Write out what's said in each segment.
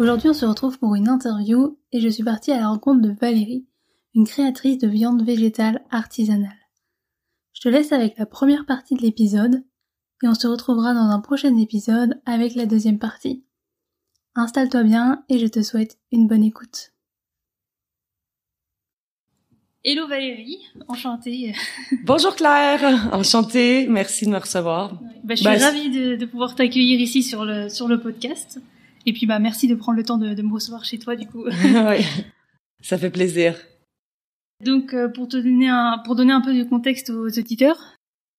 Aujourd'hui on se retrouve pour une interview et je suis partie à la rencontre de Valérie, une créatrice de viande végétale artisanale. Je te laisse avec la première partie de l'épisode et on se retrouvera dans un prochain épisode avec la deuxième partie. Installe-toi bien et je te souhaite une bonne écoute. Hello Valérie, enchantée. Bonjour Claire, enchantée, merci de me recevoir. Bah, je suis bah, ravie de, pouvoir t'accueillir ici sur le, sur le podcast. Et puis bah merci de prendre le temps de, me recevoir chez toi du coup. oui, ça fait plaisir. Donc euh, pour te donner un, pour donner un peu de contexte aux auditeurs,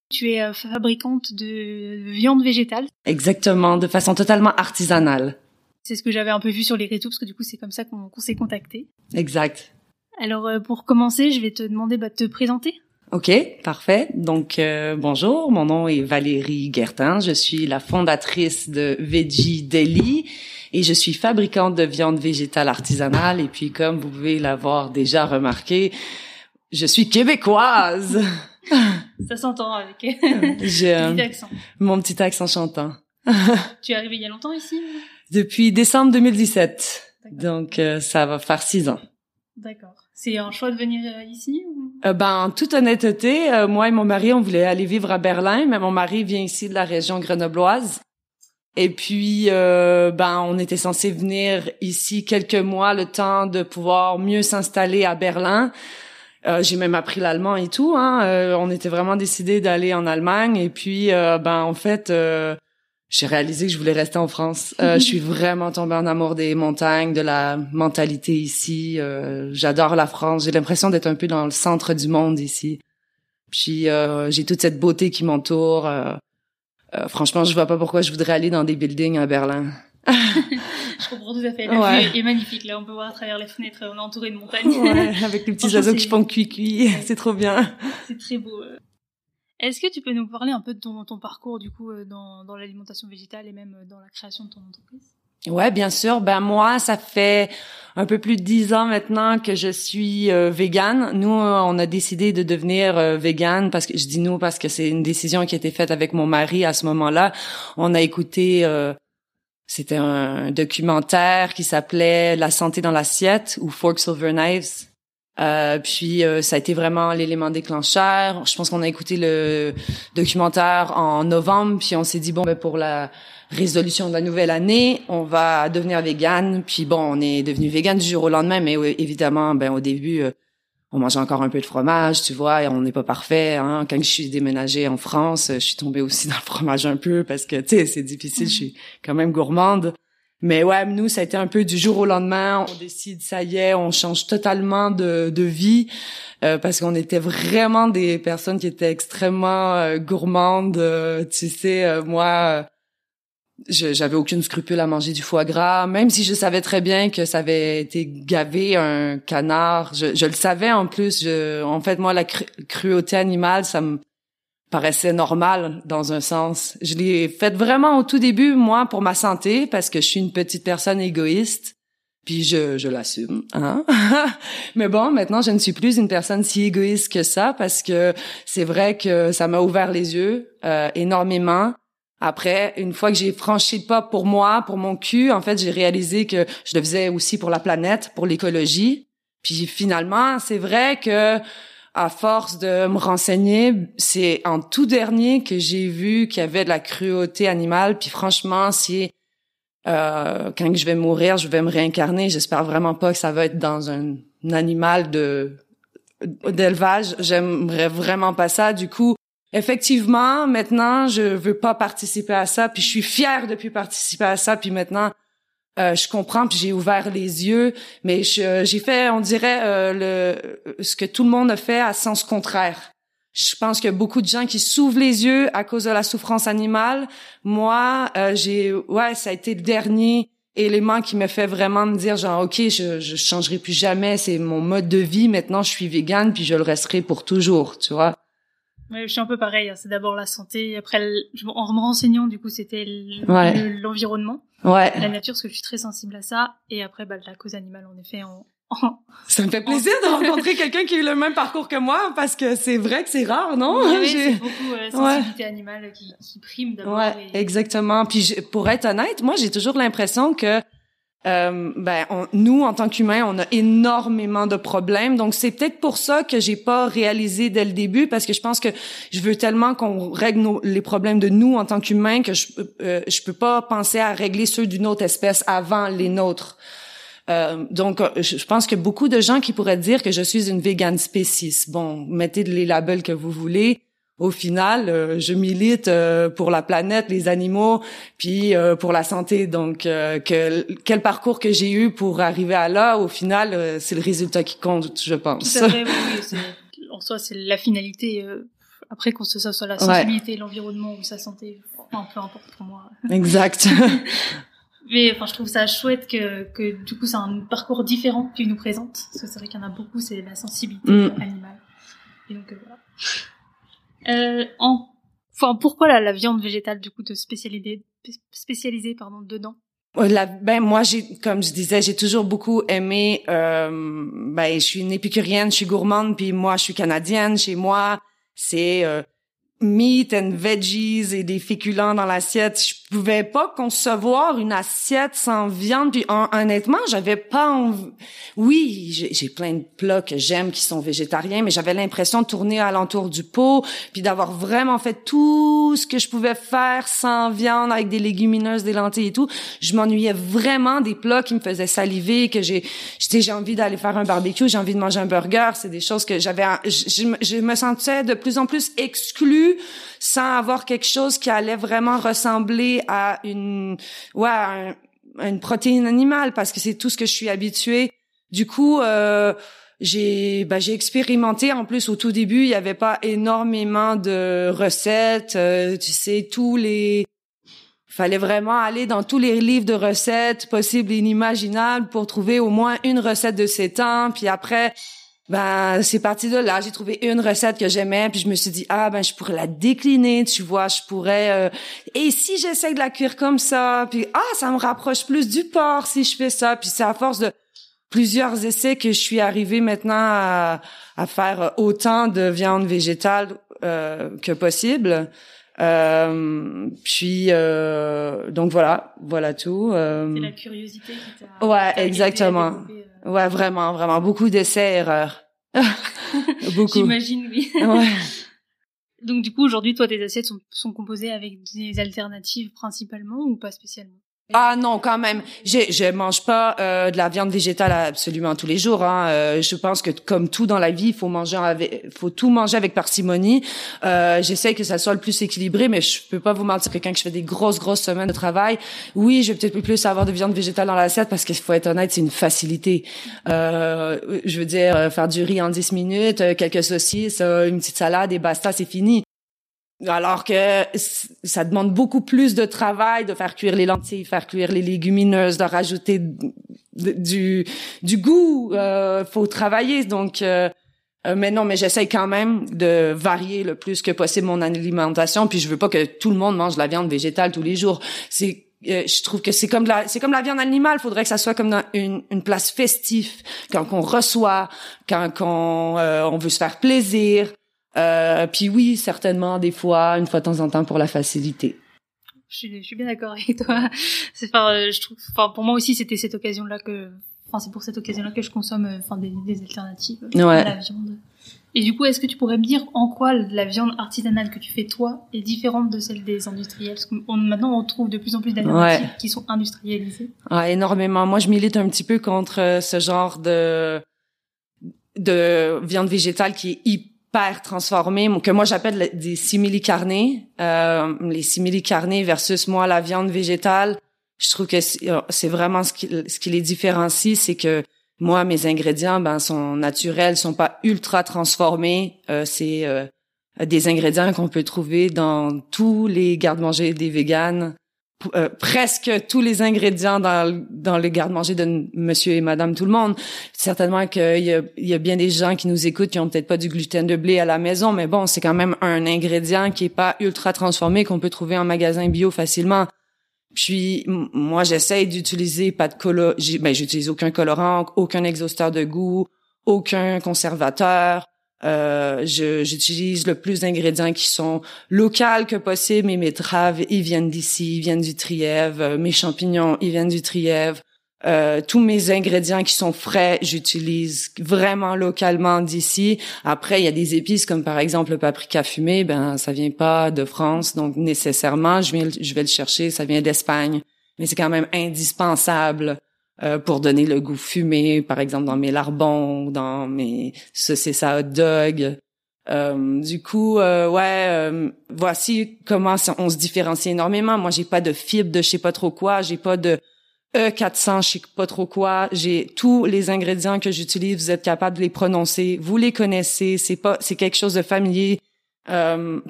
tu es euh, fabricante de viande végétale. Exactement, de façon totalement artisanale. C'est ce que j'avais un peu vu sur les réseaux parce que du coup c'est comme ça qu'on s'est contacté. Exact. Alors euh, pour commencer, je vais te demander bah, de te présenter. Ok, parfait. Donc euh, bonjour, mon nom est Valérie Guertin, je suis la fondatrice de Veggie Deli et je suis fabricante de viande végétale artisanale et puis comme vous pouvez l'avoir déjà remarqué, je suis québécoise. Ça s'entend avec un petit accent. Mon petit accent chantant. tu es arrivée il y a longtemps ici Depuis décembre 2017. Donc euh, ça va faire six ans. D'accord. C'est un choix de venir euh, ici euh, Ben, en toute honnêteté, euh, moi et mon mari, on voulait aller vivre à Berlin, mais mon mari vient ici de la région grenobloise. Et puis, ben, on était censé venir ici quelques mois, le temps de pouvoir mieux s'installer à Berlin. j'ai même appris l'allemand et tout. Hein. on était vraiment décidé d'aller en Allemagne. Et puis, ben, en fait, j'ai réalisé que je voulais rester en France. Euh, je suis vraiment tombée en amour des montagnes, de la mentalité ici. Euh, j'adore la France. J'ai l'impression d'être un peu dans le centre du monde ici. Puis euh, j'ai toute cette beauté qui m'entoure. franchement, je vois pas pourquoi je voudrais aller dans des buildings à Berlin. je comprends tout à fait. La vue est magnifique. Là, on peut voir à travers les fenêtres. On est entouré de montagnes. Ouais, avec les petits oiseaux qui font cuit-cuit. C'est trop bien. C'est très beau. Est-ce que tu peux nous parler un peu de ton, parcours du coup euh, dans, l'alimentation végétale et même euh, dans la création de ton entreprise? Ouais, bien sûr. Ben moi, ça fait un peu plus de dix ans maintenant que je suis euh, végane. Nous, on a décidé de devenir euh, végane parce que je dis nous parce que c'est une décision qui a été faite avec mon mari à ce moment-là. On a écouté, c'était un documentaire qui s'appelait La santé dans l'assiette ou Fork Silver Knives euh, puis euh, ça a été vraiment l'élément déclencheur. Je pense qu'on a écouté le documentaire en novembre, puis on s'est dit bon ben pour la résolution de la nouvelle année, on va devenir vegan. Puis bon, on est devenu vegan du jour au lendemain, mais évidemment, ben au début, euh, on mangeait encore un peu de fromage, tu vois, et on n'est pas parfait. Hein. Quand je suis déménagée en France, je suis tombée aussi dans le fromage un peu parce que tu sais c'est difficile. Je suis quand même gourmande. Mais ouais, nous, ça a été un peu du jour au lendemain. On décide, ça y est, on change totalement de, de vie euh, parce qu'on était vraiment des personnes qui étaient extrêmement euh, gourmandes. Euh, tu sais, moi, j'avais aucune scrupule à manger du foie gras, même si je savais très bien que ça avait été gavé un canard. Je, je le savais en plus. Je, en fait, moi, la cruauté animale, ça me paraissait normal dans un sens. Je l'ai fait vraiment au tout début, moi, pour ma santé, parce que je suis une petite personne égoïste. Puis je, je l'assume, hein. Mais bon, maintenant, je ne suis plus une personne si égoïste que ça, parce que c'est vrai que ça m'a ouvert les yeux euh, énormément. Après, une fois que j'ai franchi le pas pour moi, pour mon cul, en fait, j'ai réalisé que je le faisais aussi pour la planète, pour l'écologie. Puis finalement, c'est vrai que à force de me renseigner, c'est en tout dernier que j'ai vu qu'il y avait de la cruauté animale. Puis franchement, si euh, quand je vais mourir, je vais me réincarner, j'espère vraiment pas que ça va être dans un, animal de d'élevage. J'aimerais vraiment pas ça. Du coup, effectivement, maintenant, je veux pas participer à ça. Puis je suis fière de plus participer à ça. Puis maintenant, euh, je comprends puis j'ai ouvert les yeux, mais j'ai fait, on dirait, euh, le, ce que tout le monde a fait à sens contraire. Je pense qu'il y a beaucoup de gens qui s'ouvrent les yeux à cause de la souffrance animale. Moi, euh, j'ai, ouais, ça a été le dernier élément qui me fait vraiment me dire genre ok je je changerai plus jamais c'est mon mode de vie maintenant je suis végane puis je le resterai pour toujours tu vois Ouais, je suis un peu pareil. hein. C'est d'abord la santé, après, le- en me renseignant, du coup, c'était Ouais. l'environnement, ouais la nature, parce que je suis très sensible à ça. Et après, bah, la cause animale, en effet, en, ça me fait plaisir de rencontrer quelqu'un qui a eu le même parcours que moi parce que c'est vrai que c'est rare non? Oui, J'ai- c'est beaucoup euh, sensibilité animale qui, qui prime d'abord. Ouais, et- exactement. Puis je- pour être honnête, moi j'ai toujours l'impression que euh, ben on- nous en tant qu'humains, on a énormément de problèmes. Donc c'est peut-être pour ça que j'ai pas réalisé dès le début parce que je pense que je veux tellement qu'on règle nos- les problèmes de nous en tant qu'humains que je euh, je peux pas penser à régler ceux d'une autre espèce avant les nôtres. Euh, donc, euh, je pense que beaucoup de gens qui pourraient dire que je suis une vegan spéciste. Bon, mettez les labels que vous voulez. Au final, euh, je milite euh, pour la planète, les animaux, puis euh, pour la santé. Donc, que, quel parcours que j'ai eu pour arriver à là, au final, c'est le résultat qui compte, je pense. Tout à fait, oui, en soi, c'est la finalité. après, qu'on se soit sur la sensibilité, l'environnement ou sa santé, enfin, peu importe pour moi. exact. Mais enfin, je trouve ça chouette que, que du coup, c'est un parcours différent qu'il nous présente. Parce que c'est vrai qu'il y en a beaucoup, c'est la sensibilité Mm. animale. Et donc, voilà. Euh, en, enfin, pourquoi la, la viande végétale, du coup, te spécialiser, spécialiser pardon, dedans? Ben moi j'ai comme je disais j'ai toujours beaucoup aimé euh, ben je suis une épicurienne je suis gourmande puis moi je suis canadienne chez moi c'est euh, meat and veggies et des féculents dans l'assiette. Je pouvais pas concevoir une assiette sans viande. Puis hon- honnêtement j'avais pas envie oui j'ai plein de plats que j'aime qui sont végétariens mais j'avais l'impression de tourner alentour du pot puis d'avoir vraiment fait tout ce que je pouvais faire sans viande avec des légumineuses des lentilles et tout. Je m'ennuyais vraiment des plats qui me faisaient saliver que j'ai j'ai envie d'aller faire un barbecue j'ai envie de manger un burger. C'est des choses que j'avais je, je me sentais de plus en plus exclue sans avoir quelque chose qui allait vraiment ressembler à une ouais une protéine animale parce que c'est tout ce que je suis habituée. Du coup euh, j'ai ben, j'ai expérimenté. En plus au tout début il y avait pas énormément de recettes euh, tu sais tous les fallait vraiment aller dans tous les livres de recettes possibles et inimaginables pour trouver au moins une recette de ces temps. Puis après ben c'est parti de là j'ai trouvé une recette que j'aimais puis je me suis dit ah ben je pourrais la décliner tu vois je pourrais euh, et si j'essaie de la cuire comme ça puis ah ça me rapproche plus du porc si je fais ça puis c'est à force de plusieurs essais que je suis arrivée maintenant à, à faire autant de viande végétale euh, que possible. Euh, puis euh, donc voilà, voilà tout. euh. C'est la curiosité qui t'a. Ouais, exactement. développer, Ouais, vraiment, vraiment beaucoup d'essais erreurs. beaucoup. J'imagine, oui. Ouais. Donc du coup, aujourd'hui, toi, tes assiettes sont, sont composées avec des alternatives principalement ou pas spécialement? Ah non, quand même. Je je mange pas euh, de la viande végétale absolument tous les jours. Hein. Euh, je pense que comme tout dans la vie, il faut manger avec, faut tout manger avec parcimonie. Euh, J'essaie que ça soit le plus équilibré, mais je peux pas vous mentir que quand je fais des grosses grosses semaines de travail, oui, je vais peut-être plus avoir de viande végétale dans l'assiette parce qu'il faut être honnête, c'est une facilité. Euh, je veux dire, euh, faire du riz en 10 minutes, euh, quelques saucisses, une petite salade et basta, c'est fini. Alors que ça demande beaucoup plus de travail de faire cuire les lentilles, faire cuire les légumineuses, de rajouter du du goût. Euh, faut travailler. Donc, euh, euh, mais non, mais j'essaye quand même de varier le plus que possible mon alimentation. Puis je veux pas que tout le monde mange de la viande végétale tous les jours. C'est euh, je trouve que c'est comme la c'est comme la viande animale faudrait que ça soit comme dans une, une place festive quand on reçoit quand qu'on euh, on veut se faire plaisir euh, puis oui, certainement, des fois, une fois de temps en temps pour la facilité. je suis, je suis bien d'accord avec toi. C'est enfin, euh, je trouve, enfin, pour moi aussi, c'était cette occasion-là que, enfin, c'est pour cette occasion-là que je consomme, euh, enfin, des, des alternatives Ouais. à la viande. Et du coup, est-ce que tu pourrais me dire en quoi la viande artisanale que tu fais toi est différente de celle des industriels? Parce que on- maintenant, on trouve de plus en plus d'alternatives qui sont industrialisées. Ah, énormément. Moi, je milite un petit peu contre euh, ce genre de de viande végétale qui est hyper transformée, que moi j'appelle le- des simili-carnés. Euh, les simili-carnés versus moi la viande végétale. Je trouve que c'est euh, c'est vraiment ce qui, ce qui les différencie, c'est que moi mes ingrédients ben sont naturels, sont pas ultra transformés. Euh, c'est euh, des ingrédients qu'on peut trouver dans tous les garde-manger des véganes. Euh, presque tous les ingrédients dans, dans le garde-manger de monsieur et madame tout le monde. Certainement qu'il y a, y a bien des gens qui nous écoutent qui ont peut-être pas du gluten de blé à la maison, mais bon, c'est quand même un ingrédient qui est pas ultra transformé qu'on peut trouver en magasin bio facilement. Puis moi, j'essaye d'utiliser pas de color, ben j'utilise aucun colorant, aucun exhausteur de goût, aucun conservateur. Euh, j'utilise le plus d'ingrédients qui sont locaux que possible. Mes betteraves, ils viennent d'ici, ils viennent du Trièvre. Euh, mes champignons, ils viennent du Trièvre. Euh, tous mes ingrédients qui sont frais, j'utilise vraiment localement d'ici. Après, il y a des épices comme par exemple le paprika fumé, ben ça vient pas de France, donc nécessairement je vais le chercher, ça vient d'Espagne. Mais c'est quand même indispensable euh, pour donner le goût fumé, par exemple dans mes lardons, dans mes saucisses à hot dog. Euh, du coup, euh, ouais, euh, voici comment on se différencie énormément. Moi, j'ai pas de fibre de je sais pas trop quoi, j'ai pas de E400, je sais pas trop quoi. J'ai tous les ingrédients que j'utilise, vous êtes capable de les prononcer, vous les connaissez, c'est pas, c'est quelque chose de familier.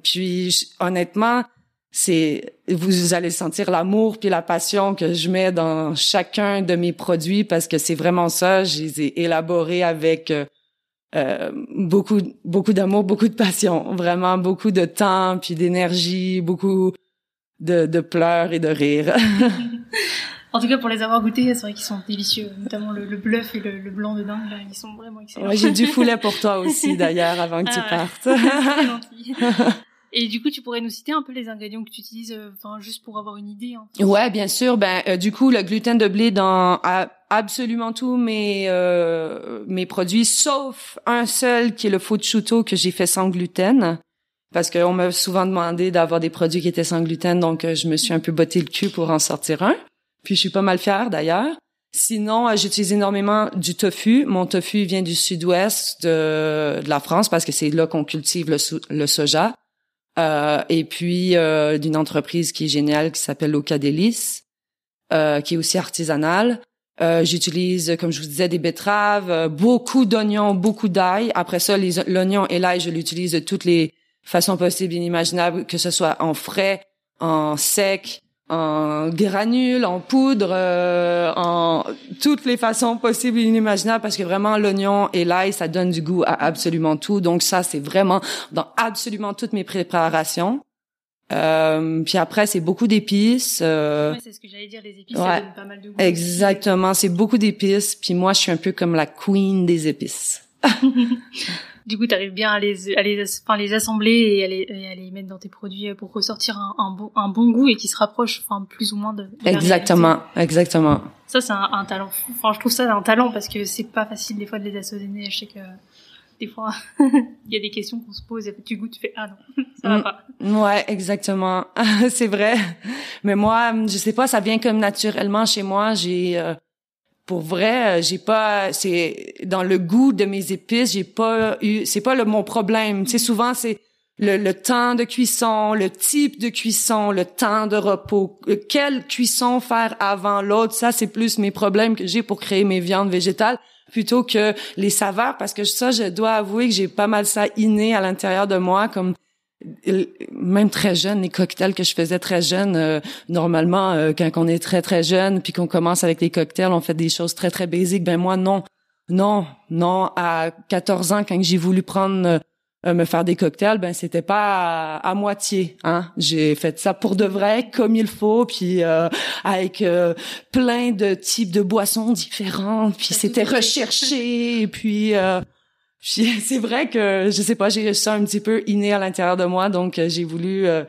puis honnêtement, c'est vous allez sentir l'amour puis la passion que je mets dans chacun de mes produits parce que c'est vraiment ça je les ai élaborés avec euh, euh, beaucoup beaucoup d'amour beaucoup de passion vraiment beaucoup de temps puis d'énergie beaucoup de, de pleurs et de rires En tout cas, pour les avoir goûtés, c'est vrai qu'ils sont délicieux, notamment le, le bluff et le, le, blanc de dingue. Là, ils sont vraiment excellents. Ouais, j'ai du foulet pour toi aussi, d'ailleurs, avant que tu ah partes. Et du coup, tu pourrais nous citer un peu les ingrédients que tu utilises, euh, enfin juste pour avoir une idée. Hein. Ouais, bien sûr. Ben euh, du coup, le gluten de blé dans absolument tous mes euh, mes produits, sauf un seul qui est le chuto que j'ai fait sans gluten, parce qu'on m'a souvent demandé d'avoir des produits qui étaient sans gluten, donc je me suis un peu botté le cul pour en sortir un. Puis je suis pas mal fière d'ailleurs. Sinon, j'utilise énormément du tofu. Mon tofu vient du sud-ouest de, la France parce que c'est là qu'on cultive le soja. Euh, et puis euh, d'une entreprise qui est géniale qui s'appelle Locadélis, euh, qui est aussi artisanale. Euh, j'utilise, comme je vous disais, des betteraves, euh, beaucoup d'oignons, beaucoup d'ail. Après ça, l'oignon et l'ail, je l'utilise de toutes les façons possibles et inimaginables, que ce soit en frais, en sec, en granules, en poudre, euh, en toutes les façons possibles et inimaginables parce que vraiment l'oignon et l'ail, ça donne du goût à absolument tout. Donc ça, c'est vraiment dans absolument toutes mes préparations. Euh, puis après, c'est beaucoup d'épices. Euh, c'est ce que j'allais dire, les épices, ça donne pas mal de goût. Exactement, c'est beaucoup d'épices. Puis moi, je suis un peu comme la queen des épices. du coup, tu arrives bien à les, à les, enfin, les assembler et à les, à les mettre dans tes produits euh, pour ressortir un, un, bon, un bon goût et qui se rapproche, enfin, plus ou moins de. exactement, exactement. Ça, c'est un, un, talent. Enfin, je trouve ça un talent parce que c'est pas facile des fois de les assaisonner. Je sais que des fois, il y a des questions qu'on se pose et tu goûtes, tu fais ah non, ça va mm. pas. Ouais, exactement. c'est vrai. Mais moi, je sais pas, ça vient comme naturellement chez moi. J'ai euh, pour vrai, euh, j'ai pas, c'est dans le goût de mes épices, j'ai pas eu, c'est pas le mon problème. Tu souvent c'est le, le, temps de cuisson, le type de cuisson, le temps de repos, euh, quelle cuisson faire avant l'autre, ça c'est plus mes problèmes que j'ai pour créer mes viandes végétales plutôt que les saveurs parce que ça je dois avouer que j'ai pas mal ça inné à l'intérieur de moi comme même très jeune, les cocktails que je faisais très jeune, euh, normalement, euh, quand on est très très jeune, puis qu'on commence avec les cocktails, on fait des choses très très basiques. Ben moi non, non, non. À 14 ans, quand j'ai voulu prendre euh, me faire des cocktails, ben c'était pas à, moitié. Hein, j'ai fait ça pour de vrai, comme il faut, puis avec plein de types de boissons différentes, puis c'était recherché, et puis c'est vrai que je sais pas, j'ai ça un petit peu inné à l'intérieur de moi, donc euh, j'ai voulu euh,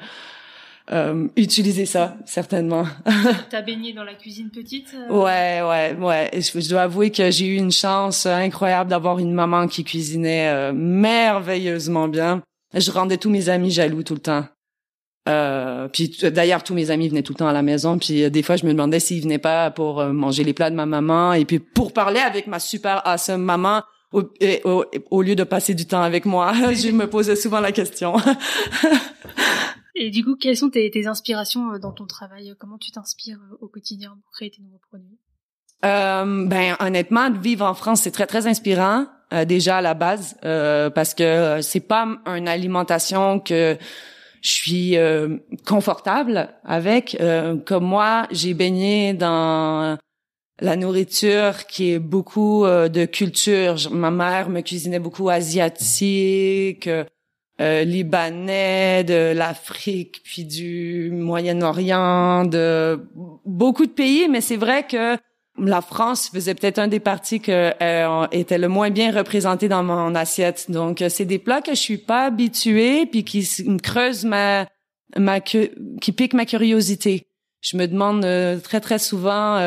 euh, utiliser ça certainement. T'as baigné dans la cuisine petite euh? Ouais, ouais, ouais. Je, je, dois avouer que j'ai eu une chance incroyable d'avoir une maman qui cuisinait merveilleusement bien. Je rendais tous mes amis jaloux tout le temps. Euh, puis d'ailleurs tous mes amis venaient tout le temps à la maison puis des fois je me demandais s'ils venaient pas pour manger les plats de ma maman et puis pour parler avec ma super awesome maman au, au, lieu de passer du temps avec moi. je me posais souvent la question. Et du coup, quelles sont tes, tes, inspirations euh, dans ton travail? Comment tu t'inspires euh, au quotidien pour créer tes nouveaux produits? Euh, Ben honnêtement, vivre en France, c'est très très inspirant euh, déjà à la base euh, parce que c'est pas une alimentation que je suis euh, confortable avec. Euh, comme moi, j'ai baigné dans la nourriture qui est beaucoup euh, de culture. Ma mère me cuisinait beaucoup asiatique, libanais, de l'Afrique, puis du Moyen-Orient, de beaucoup de pays. Mais c'est vrai que la France faisait peut-être un des parties qui euh, était le moins bien représenté dans mon assiette. Donc, euh, c'est des plats que je suis pas habituée, puis qui me creusent ma, ma qui piquent ma curiosité. Je me demande euh, très très souvent,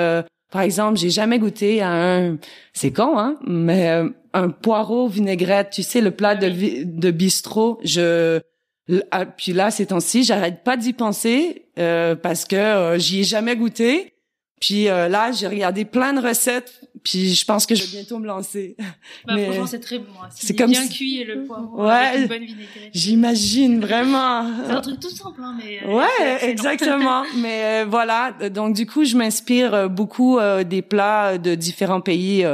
par exemple, j'ai jamais goûté à un, c'est con hein, mais un poireau vinaigrette. Tu sais, le plat de bistrot. Je ah, puis là, ces temps-ci, j'arrête pas d'y penser parce que j'y ai jamais goûté. Puis euh, là, j'ai regardé plein de recettes, puis je pense que je vais bientôt me lancer. Bah, Mais franchement, c'est très bon. Hein. C'est comme bien cuit et le poivron ouais, avec une bonne vinaigrette. J'imagine vraiment. C'est un truc tout simple, hein, mais. Euh, ouais, exactement. mais euh, voilà, donc du coup, je m'inspire beaucoup des plats de différents pays.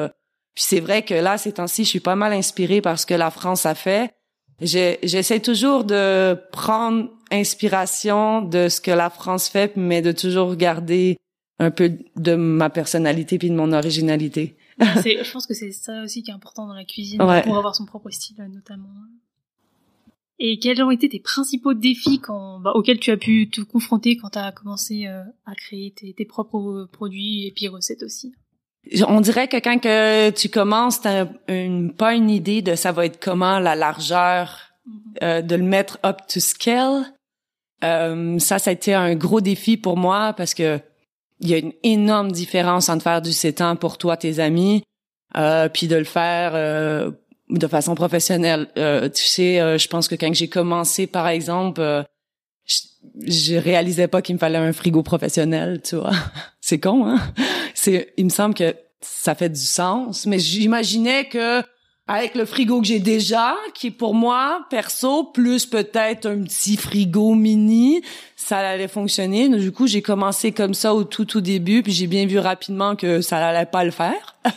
puis c'est vrai que là, ces temps-ci, je suis pas mal inspirée par ce que la France a fait. J'essaie toujours de prendre inspiration de ce que la France fait, mais de toujours garder un peu de ma personnalité puis de mon originalité. je pense que c'est ça aussi qui est important dans la cuisine pour avoir son propre style notamment. Et quels ont été tes principaux défis quand, bah, auxquels tu as pu te confronter quand tu as commencé euh, à créer tes, tes, propres produits et puis recettes aussi? On dirait que quand que tu commences, t'as une, pas une idée de ça va être comment la largeur, mm-hmm. euh, de le mettre up to scale. Euh, ça, ça a été un gros défi pour moi parce que il y a une énorme différence entre faire du sétan pour toi, tes amis, euh, puis de le faire euh, de façon professionnelle. Euh, tu sais, euh, je pense que quand j'ai commencé, par exemple, euh, je, je réalisais pas qu'il me fallait un frigo professionnel, tu vois. C'est con, hein? C'est, il me semble que ça fait du sens, mais j'imaginais que avec le frigo que j'ai déjà, qui est pour moi, perso, plus peut-être un petit frigo mini, ça allait fonctionner. Du coup, j'ai commencé comme ça au tout tout début, puis j'ai bien vu rapidement que ça allait pas le faire.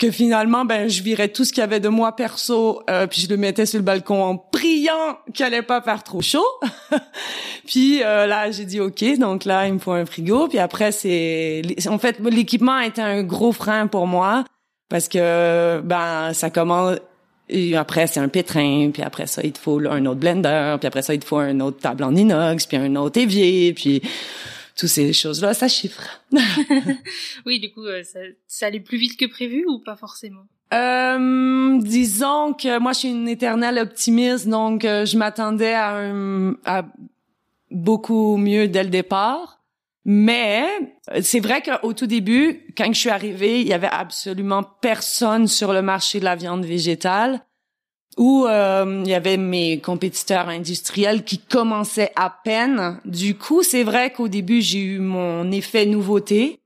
que finalement, ben, je virais tout ce qu'il y avait de moi perso, euh, puis je le mettais sur le balcon en priant qu'il allait pas faire trop chaud. puis euh, là, j'ai dit OK, donc là, il me faut un frigo. Puis après, c'est... En fait, l'équipement a été un gros frein pour moi parce que ben ça commence et après c'est un pétrin puis après ça il te faut un autre blender puis après ça il te faut un autre table en inox puis un autre évier puis toutes ces choses là ça chiffre. Oui du coup euh, ça, ça allait plus vite que prévu ou pas forcément? Euh, disons que moi je suis une éternelle optimiste donc euh, je m'attendais à un à beaucoup mieux dès le départ mais c'est vrai qu'au tout début, quand je suis arrivée, il y avait absolument personne sur le marché de la viande végétale où euh, il y avait mes compétiteurs industriels qui commençaient à peine. Du coup, c'est vrai qu'au début, j'ai eu mon effet nouveauté.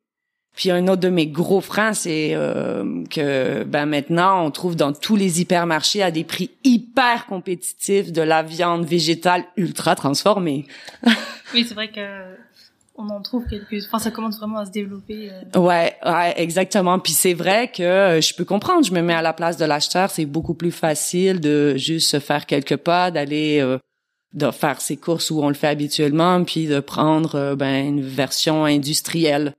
Puis un autre de mes gros freins, c'est euh, que ben maintenant, on trouve dans tous les hypermarchés à des prix hyper compétitifs de la viande végétale ultra transformée. oui, c'est vrai que on en trouve quelques enfin ça commence vraiment à se développer euh. ouais ouais exactement. Puis c'est vrai que euh, je peux comprendre. Je me mets à la place de l'acheteur. C'est beaucoup plus facile de juste se faire quelques pas d'aller euh, de faire ses courses où on le fait habituellement puis de prendre ben une version industrielle.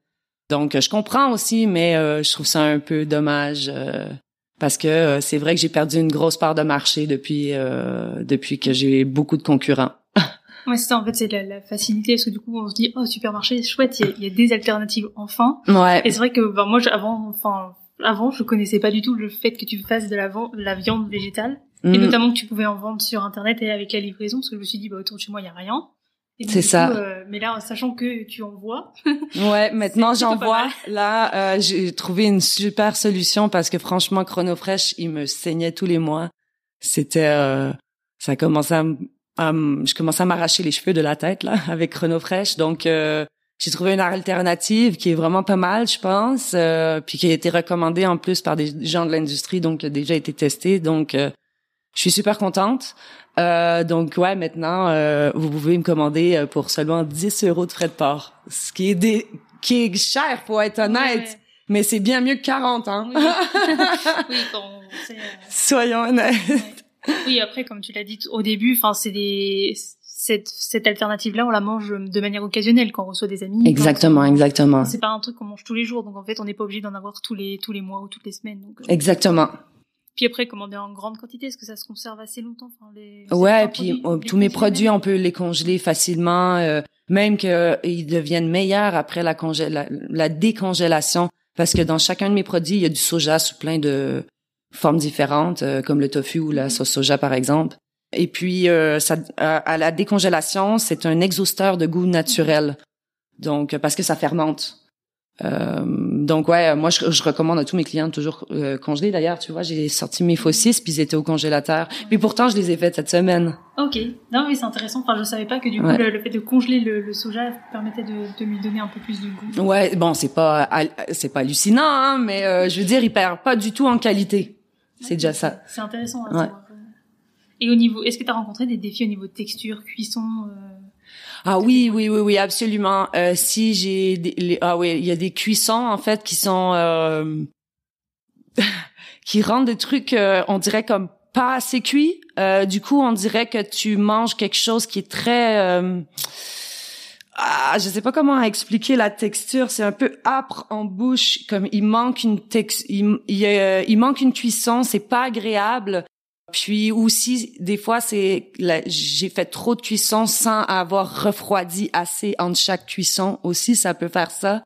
Donc je comprends aussi mais je trouve ça un peu dommage parce que c'est vrai que j'ai perdu une grosse part de marché depuis depuis que j'ai beaucoup de concurrents Ouais, c'est ça, en fait, c'est la, la, facilité, parce que du coup, on se dit, oh, supermarché, chouette, il y, y, a des alternatives enfin. Ouais. Et c'est vrai que, ben, moi, avant, enfin, avant, je connaissais pas du tout le fait que tu fasses de la, la viande végétale. Et mm. notamment que tu pouvais en vendre sur Internet et avec la livraison, parce que je me suis dit, bah, autour de chez moi, il y a rien. C'est ça. Euh, mais là, sachant que tu envoies. ouais, maintenant j'envoie. Là, euh, j'ai trouvé une super solution parce que franchement, Chronofresh, il me saignait tous les mois. C'était, euh, ça commençait à Um, je commençais à m'arracher les cheveux de la tête là avec Chrono Fresh. Donc euh, j'ai trouvé une alternative qui est vraiment pas mal, je pense, euh, puis qui a été recommandée en plus par des gens de l'industrie, donc qui a déjà été testé. Donc euh, je suis super contente. donc ouais, maintenant vous pouvez me commander pour seulement 10 euros de frais de port, ce qui est des qui est cher pour être honnête. Mais c'est bien mieux que 40, hein. Oui, oui Soyons honnêtes. Oui, après, comme tu l'as dit au début, enfin, c'est des, cette, cette alternative-là, on la mange de manière occasionnelle quand on reçoit des amis. Exactement, exactement. C'est pas un truc qu'on mange tous les jours, donc en fait, on n'est pas obligé d'en avoir tous les tous les mois ou toutes les semaines. Donc, euh. Exactement. Puis après, commander en grande quantité, est-ce que ça se conserve assez longtemps enfin, les, Ouais, et puis euh, tous mes produits, on peut les congeler facilement, euh, même qu'ils deviennent meilleurs après la, la, la décongélation, parce que dans chacun de mes produits, il y a du soja sous plein de formes différentes, comme le tofu ou la sauce soja par exemple. Et puis, euh, ça, à, la décongélation, c'est un exhausteur de goût naturel. Donc, parce que ça fermente. Euh, donc ouais, moi je, je, recommande à tous mes clients de toujours euh, congeler. D'ailleurs, tu vois, j'ai sorti mes faucisses puis ils étaient au congélateur. Puis pourtant, je les ai faites cette semaine. Ok, non mais c'est intéressant. Enfin, je savais pas que du coup le, fait de congeler le, le, soja permettait de, de, lui donner un peu plus de goût. Ouais, bon, c'est pas c'est pas hallucinant, hein, mais euh, je veux dire, il perd pas du tout en qualité. C'est déjà ça. C'est intéressant. À ouais. Et au niveau, est-ce que tu as rencontré des défis au niveau de texture, cuisson euh... Ah oui, oui, oui, oui, absolument. Euh, si j'ai, des, ah oui, il y a des cuissons en fait qui sont, euh, qui rendent des trucs, euh, on dirait comme pas assez cuits. Euh, du coup, on dirait que tu manges quelque chose qui est très, ah, je sais pas comment expliquer la texture. C'est un peu âpre en bouche, comme il manque une tex, il, il, il manque une cuisson. C'est pas agréable. Puis aussi, des fois, c'est j'ai fait trop de cuisson sans avoir refroidi assez entre chaque cuisson. Aussi, ça peut faire ça.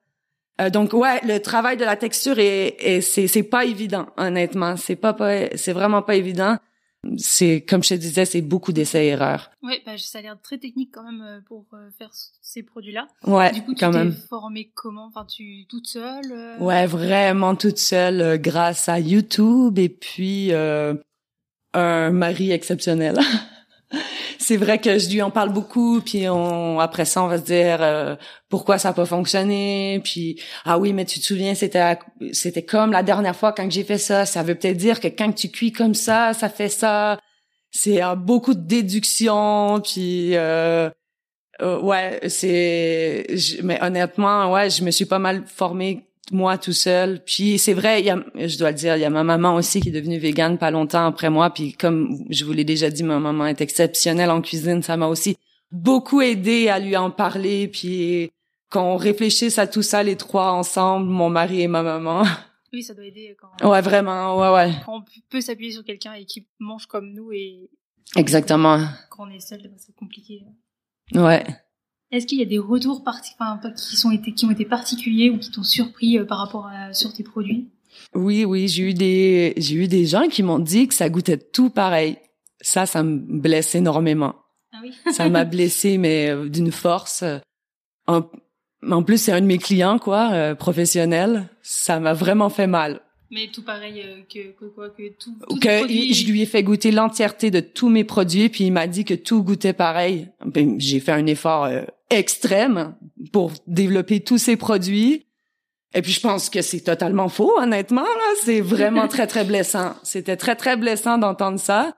Euh, donc ouais, le travail de la texture est, c'est pas évident honnêtement. C'est pas, pas c'est vraiment pas évident. C'est comme je te disais, c'est beaucoup d'essais erreurs. Ouais, bah, ça a l'air très technique quand même euh, pour euh, faire ces produits-là. Ouais, du coup, tu quand même. formée comment? Enfin, tu toute seule Ouais, vraiment toute seule grâce à YouTube et puis un mari exceptionnel. c'est vrai que je lui en parle beaucoup, puis on, après ça, on va se dire euh, pourquoi ça a pas fonctionné, puis ah oui, mais tu te souviens, c'était c'était comme la dernière fois quand j'ai fait ça. Ça veut peut-être dire que quand tu cuis comme ça, ça fait ça. C'est euh, beaucoup de déduction, puis euh, euh ouais, c'est. Mais honnêtement, ouais, je me suis pas mal formée moi tout seul. Puis c'est vrai, il y a, je dois le dire, il y a ma maman aussi qui est devenue végane pas longtemps après moi. Puis comme je vous l'ai déjà dit, ma maman est exceptionnelle en cuisine. Ça m'a aussi beaucoup aidé à lui en parler. Puis qu'on réfléchisse à tout ça les trois ensemble, mon mari et ma maman. Oui, ça doit aider quand. Ouais, vraiment, ouais, ouais. Quand on peut s'appuyer sur quelqu'un et qui mange comme nous et. Exactement. Quand on est seul, c'est compliqué. Ouais. Est-ce qu'il y a des retours enfin, qui sont été qui ont été particuliers ou qui t'ont surpris euh, par rapport à sur tes produits? Oui, oui, j'ai eu des j'ai eu des gens qui m'ont dit que ça goûtait tout pareil. Ça, ça me blesse énormément. Ah oui. ça m'a blessé, mais euh, d'une force. En, en plus, c'est un de mes clients, quoi, euh, professionnel. Ça m'a vraiment fait mal. Mais tout pareil euh, que, que quoi que tout. tout que produits... je lui ai fait goûter l'entièreté de tous mes produits, puis il m'a dit que tout goûtait pareil. Ben, j'ai fait un effort euh, extrême pour développer tous ces produits. Et puis je pense que c'est totalement faux, honnêtement. Là, c'est vraiment très très blessant. C'était très très blessant d'entendre ça,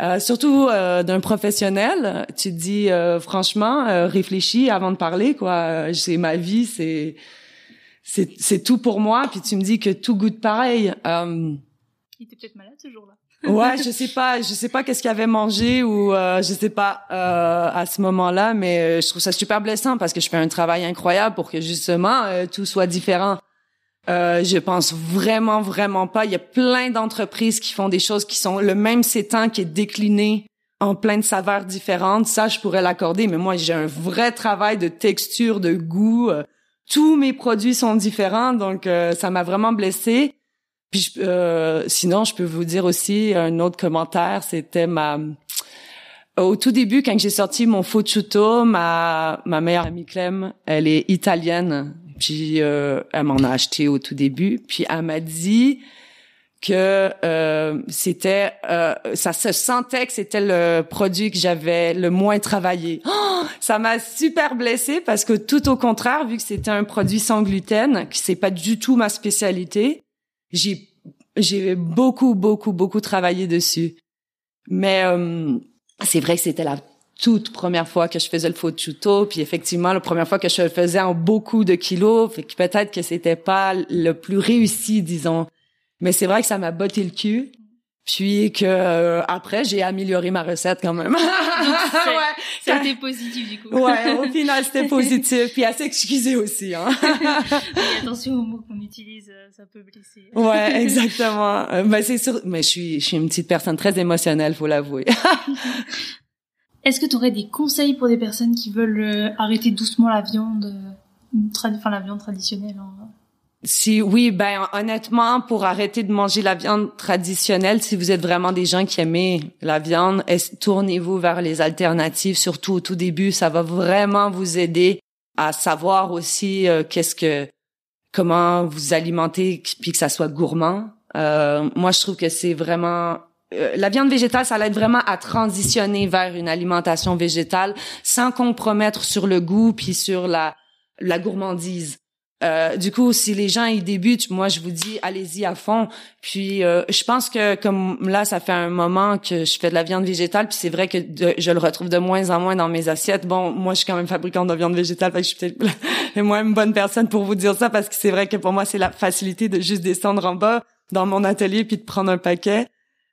euh, surtout euh, d'un professionnel. Tu te dis franchement, réfléchis avant de parler. Quoi, c'est ma vie, c'est c'est c'est tout pour moi. Puis tu me dis que tout goûte pareil. Euh, il était peut-être malade ce jour-là. ouais, je sais pas, je sais pas qu'est-ce qu'il avait mangé ou euh, je sais pas euh, à ce moment-là, mais euh, je trouve ça super blessant parce que je fais un travail incroyable pour que justement euh, tout soit différent. Euh, je pense vraiment, vraiment pas. Il y a plein d'entreprises qui font des choses qui sont le même sétan qui est décliné en plein de saveurs différentes. Ça, je pourrais l'accorder, mais moi, j'ai un vrai travail de texture, de goût tous mes produits sont différents, donc euh, ça m'a vraiment blessée. Puis euh, sinon, je peux vous dire aussi un autre commentaire, c'était ma au tout début quand j'ai sorti mon focciuto, ma ma meilleure amie Clem, elle est italienne, puis euh, elle m'en a acheté au tout début, puis elle m'a dit que euh, c'était euh, ça se sentait que c'était le produit que j'avais le moins travaillé. Oh, ça m'a super blessée parce que tout au contraire, vu que c'était un produit sans gluten, que c'est pas du tout ma spécialité, j'ai j'ai beaucoup beaucoup beaucoup travaillé dessus. Mais euh, c'est vrai que c'était la toute première fois que je faisais le tuto, puis effectivement la première fois que je le faisais en beaucoup de kilos, fait que peut-être que c'était pas le plus réussi disons mais c'est vrai que ça m'a botté le cul. puis que euh, après j'ai amélioré ma recette quand même. ouais, c'était positif du coup. ouais, au final c'était positif, puis à s'excuser aussi. Hein. attention aux mots qu'on utilise, euh, ça peut blesser. ouais, exactement. Euh, mais c'est sûr, mais je suis je suis une petite personne très émotionnelle, faut l'avouer. Est-ce que tu aurais des conseils pour des personnes qui veulent arrêter doucement la viande, enfin la viande traditionnelle hein? Si oui, ben honnêtement, pour arrêter de manger la viande traditionnelle, si vous êtes vraiment des gens qui aiment la viande, tournez-vous vers les alternatives. Surtout au tout début, ça va vraiment vous aider à savoir aussi euh, qu'est-ce que, comment vous alimenter, puis que ça soit gourmand. Euh, moi, je trouve que c'est vraiment euh, la viande végétale, ça l'aide vraiment à transitionner vers une alimentation végétale sans compromettre sur le goût puis sur la la gourmandise. Euh, du coup, si les gens ils débutent, moi je vous dis allez-y à fond. Puis euh, je pense que comme là, ça fait un moment que je fais de la viande végétale, puis c'est vrai que je le retrouve de moins en moins dans mes assiettes. Bon, moi je suis quand même fabricante de viande végétale, fait que je suis peut-être moins une bonne personne pour vous dire ça parce que c'est vrai que pour moi c'est la facilité de juste descendre en bas dans mon atelier puis de prendre un paquet.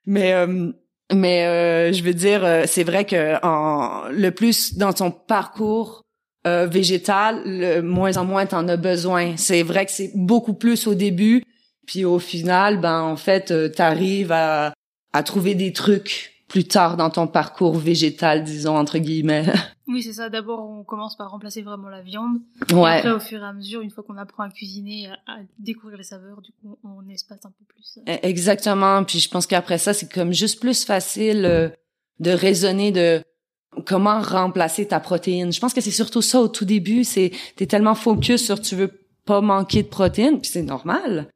Mais euh, mais je veux dire, c'est vrai que en, le plus dans ton parcours euh, végétal, le moins en moins t'en as besoin. C'est vrai que c'est beaucoup plus au début, puis au final, ben en fait, euh, t'arrives à, à trouver des trucs plus tard dans ton parcours végétal, disons entre guillemets. Oui, c'est ça. D'abord, on commence par remplacer vraiment la viande. Ouais. Et après, au fur et à mesure, une fois qu'on apprend à cuisiner, à, découvrir les saveurs, du coup, on espace un peu plus. E, exactement. Puis je pense qu'après ça, c'est comme juste plus facile euh, de raisonner de comment remplacer ta protéine. Je pense que c'est surtout ça au tout début, c'est t'es tellement focus sur tu veux pas manquer de protéines, puis c'est normal.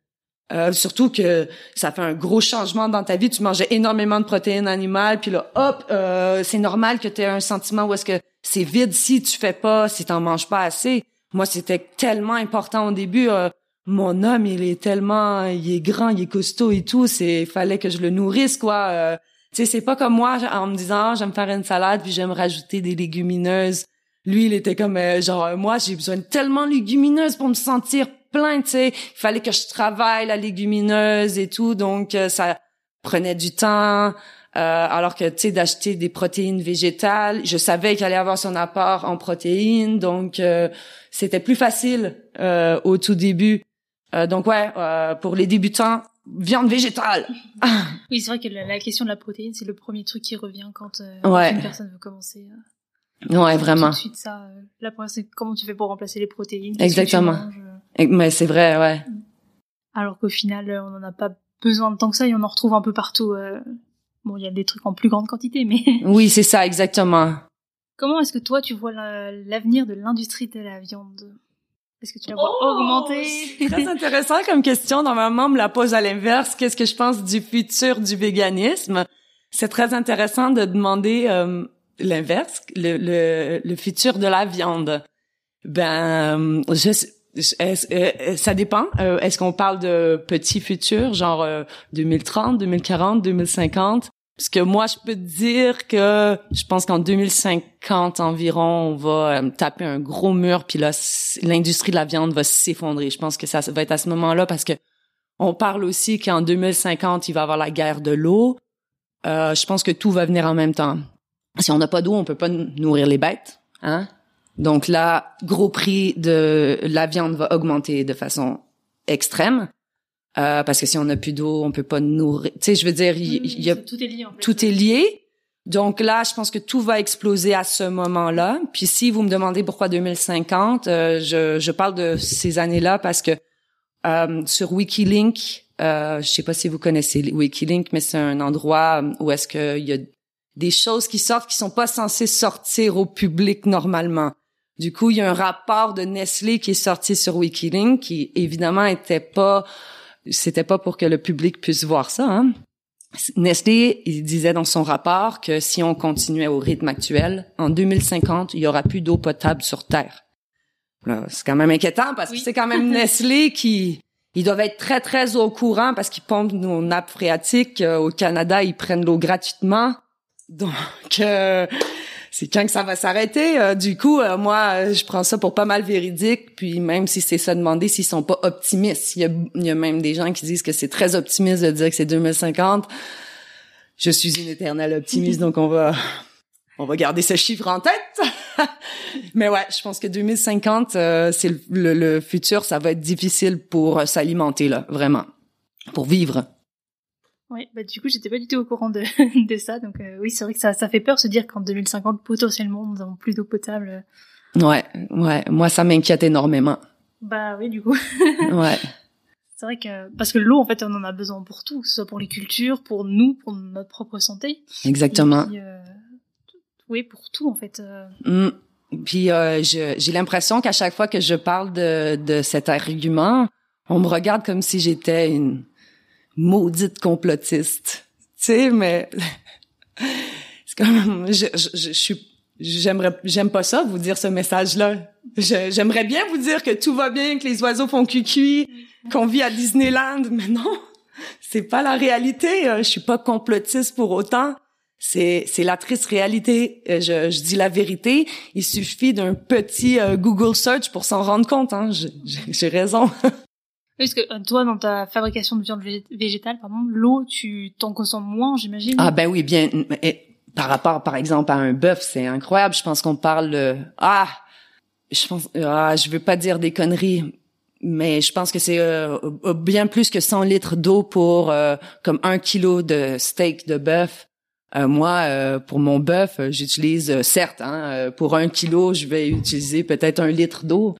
Euh, surtout que ça fait un gros changement dans ta vie. Tu mangeais énormément de protéines animales, puis là, hop, euh, c'est normal que tu aies un sentiment où est-ce que c'est vide si tu fais pas, si t'en manges pas assez. Moi, c'était tellement important au début. Euh, mon homme, il est tellement, il est grand, il est costaud et tout. C'est, fallait que je le nourrisse, quoi. Euh, tu sais, c'est pas comme moi en me disant, j'aime faire une salade puis j'aime rajouter des légumineuses. Lui, il était comme euh, genre euh, moi, j'ai besoin de tellement de légumineuses pour me sentir plein, tu sais. Il fallait que je travaille la légumineuse et tout, donc euh, ça prenait du temps. alors que tu sais d'acheter des protéines végétales, je savais qu'il allait avoir son apport en protéines, donc c'était plus facile au tout début. donc ouais, pour les débutants, viande végétale. oui, c'est vrai que la, question de la protéine, c'est le premier truc qui revient quand, euh, une personne veut commencer. Euh, ouais, vraiment. Tout de suite ça. Euh, la première, c'est comment tu fais pour remplacer les protéines. Exactement. Mais c'est vrai, ouais. Alors qu'au final, on n'en a pas besoin de tant que ça et on en retrouve un peu partout. Bon, il y a des trucs en plus grande quantité, mais. oui, c'est ça, exactement. Comment est-ce que toi, tu vois l'avenir de l'industrie de la viande? Est-ce que tu la vois oh, augmenter? Très intéressant comme question. Normalement, on me la pose à l'inverse. Qu'est-ce que je pense du futur du véganisme? C'est très intéressant de demander euh, l'inverse, le, le, le, futur de la viande. Ben, je, euh, ça dépend. Euh, est-ce qu'on parle de petit futur, genre 2030, 2040, 2050 parce que moi, je peux te dire que je pense qu'en 2050 environ, on va euh, taper un gros mur, puis là, l'industrie de la viande va s'effondrer. Je pense que ça va être à ce moment-là parce que on parle aussi qu'en 2050, il va y avoir la guerre de l'eau. Euh, je pense que tout va venir en même temps. Si on n'a pas d'eau, on peut pas nourrir les bêtes, hein? Donc là, gros prix de la viande va augmenter de façon extrême. Euh, parce que si on n'a plus d'eau, on peut pas nourrir. Tu sais, je veux dire, il, y a tout est lié. En Tout est lié. Donc là, je pense que tout va exploser à ce moment-là. Puis si vous me demandez pourquoi 2050, euh, je, je parle de ces années-là parce que euh, sur Wikilink, euh, je sais pas si vous connaissez Wikilink, mais c'est un endroit où est-ce qu'il y a des choses qui sortent qui sont pas censées sortir au public normalement. Du coup, il y a un rapport de Nestlé qui est sorti sur Wikilink qui évidemment était pas c'était pas pour que le public puisse voir ça. Hein. Nestlé, il disait dans son rapport que si on continuait au rythme actuel, en 2050, il y aura plus d'eau potable sur Terre. C'est quand même inquiétant parce que c'est quand même Nestlé qui, ils doivent être très très au courant parce qu'ils pompent nos nappes phréatiques. Euh, au Canada, ils prennent l'eau gratuitement. Donc, euh, c'est quand que ça va s'arrêter. Euh, du coup, euh, moi, je prends ça pour pas mal véridique. Puis même si c'est ça demander s'ils sont pas optimistes, il y a, il y a même des gens qui disent que c'est très optimiste de dire que c'est 2050. je suis une éternelle optimiste, donc on va on va garder ce chiffre en tête. Mais ouais, je pense que 2050, euh, c'est le, le, futur, ça va être difficile pour s'alimenter là, vraiment, pour vivre. Oui, bah du coup, j'étais pas du tout au courant de, de ça, donc euh, oui, c'est vrai que ça, ça fait peur se dire qu'en 2050, potentiellement, nous avons plus d'eau potable. Ouais, ouais, moi ça m'inquiète énormément. Bah oui, du coup. ouais. C'est vrai que parce que l'eau, en fait, on en a besoin pour tout, que ce soit pour les cultures, pour nous, pour notre propre santé. Exactement. Euh, oui, pour tout en fait. Euh. Mm. Puis euh, j'ai l'impression qu'à chaque fois que je parle de, de cet argument, on me regarde comme si j'étais une maudite complotiste. Tu sais, mais c'est comme je, je, je, suis j'aimerais j'aime pas ça vous dire ce message là. J'aimerais bien vous dire que tout va bien, que les oiseaux font cuicui, qu'on vit à Disneyland, mais non. C'est pas la réalité, je suis pas complotiste pour autant. C'est c'est la triste réalité. Euh, je, je dis la vérité. Il suffit d'un petit euh, Google search pour s'en rendre compte. Hein. J'ai raison. Est-ce que euh, toi, dans ta fabrication de viande végétale, pardon, l'eau, tu t'en consommes moins, j'imagine Ah ben oui, bien. par rapport, par exemple, à un bœuf, c'est incroyable. Je pense qu'on parle. de... ah, je pense. Ah, je veux pas dire des conneries, mais je pense que c'est bien plus que 100 litres d'eau pour comme un kilo de steak de bœuf. Euh, moi, euh, pour mon bœuf, euh, j'utilise, certes, hein, pour un kilo, je vais utiliser peut-être un litre d'eau,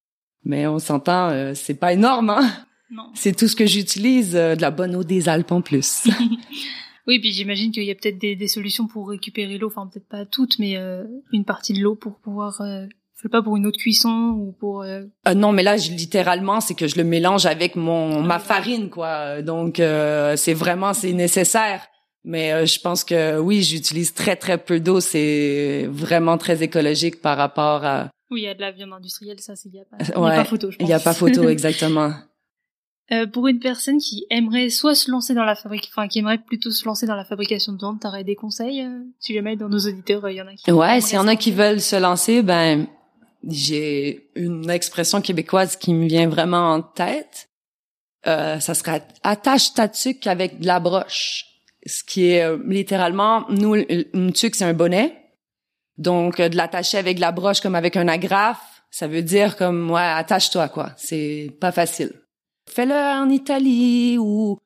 mais on s'entend, c'est pas énorme, hein? Non. C'est tout ce que j'utilise, de la bonne eau des Alpes en plus. oui, puis j'imagine qu'il y a peut-être des, des, solutions pour récupérer l'eau, enfin peut-être pas toutes, mais une partie de l'eau pour pouvoir je sais pas pour une autre cuisson ou pour euh... non mais là je, littéralement c'est que je le mélange avec mon ma farine quoi donc c'est vraiment c'est nécessaire mais euh, je pense que oui, j'utilise très très peu d'eau. C'est vraiment très écologique par rapport à. Oui, il y a de la viande industrielle, ça, il y a pas, y a pas photo. Il y a pas photo, exactement. Euh, pour une personne qui aimerait soit se lancer dans la fabrique, enfin qui aimerait plutôt se lancer dans la fabrication de viande, t'aurais des conseils euh, si jamais dans nos auditeurs il y en a qui. Ouais, s'il y en a qui veulent se lancer, ben j'ai une expression québécoise qui me vient vraiment en tête. Euh, ça serait attache ta tuque avec de la broche ce qui est euh, littéralement, nous, une tuque, c'est un bonnet. Donc, euh, de l'attacher avec la broche comme avec un agrafe, ça veut dire comme, ouais, attache-toi, quoi. C'est pas facile. Fais-le en Italie ou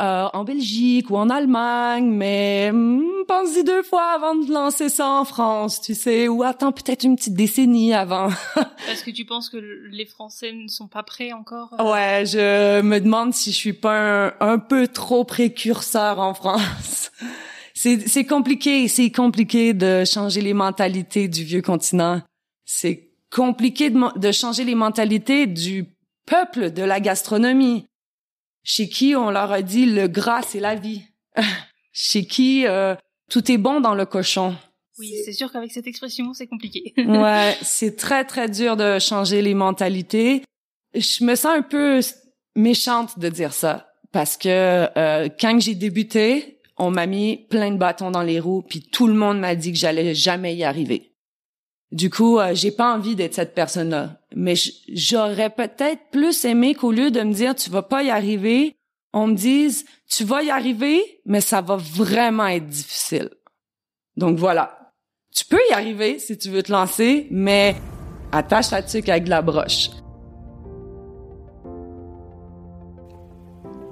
euh, en Belgique ou en Allemagne, mais hmm, pense-y deux fois avant de lancer ça en France, tu sais, ou attends peut-être une petite décennie avant. Est-ce que tu penses que les Français ne sont pas prêts encore euh? Ouais, je me demande si je suis pas un, peu trop précurseur en France. C'est compliqué, c'est compliqué de changer les mentalités du vieux continent. C'est compliqué de, de changer les mentalités du peuple de la gastronomie chez qui on leur a dit le gras c'est la vie, chez qui euh, tout est bon dans le cochon. Oui, c'est sûr qu'avec cette expression, c'est compliqué. ouais, c'est très très dur de changer les mentalités. Je me sens un peu méchante de dire ça parce que euh, quand j'ai débuté, on m'a mis plein de bâtons dans les roues, puis tout le monde m'a dit que j'allais jamais y arriver. Du coup, euh, j'ai pas envie d'être cette personne-là. Mais j'aurais peut-être plus aimé qu'au lieu de me dire tu vas pas y arriver, on me dise tu vas y arriver, mais ça va vraiment être difficile. Donc voilà. Tu peux y arriver si tu veux te lancer, mais attache ta tuque avec de la broche.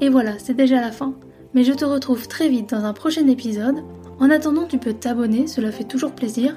Et voilà, c'est déjà la fin. Mais je te retrouve très vite dans un prochain épisode. En attendant, tu peux t'abonner, cela fait toujours plaisir